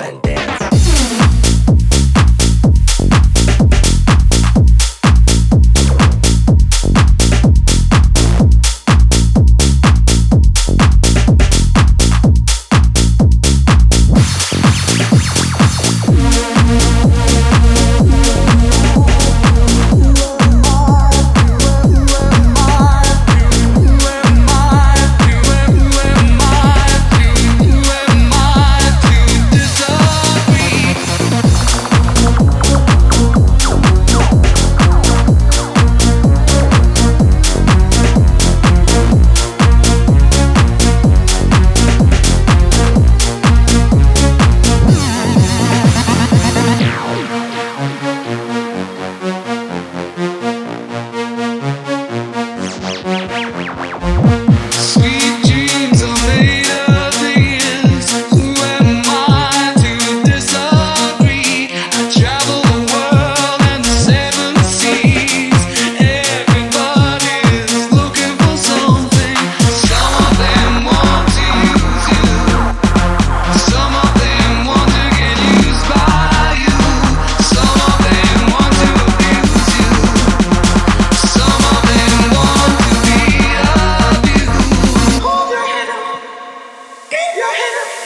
Pendejo. your hands.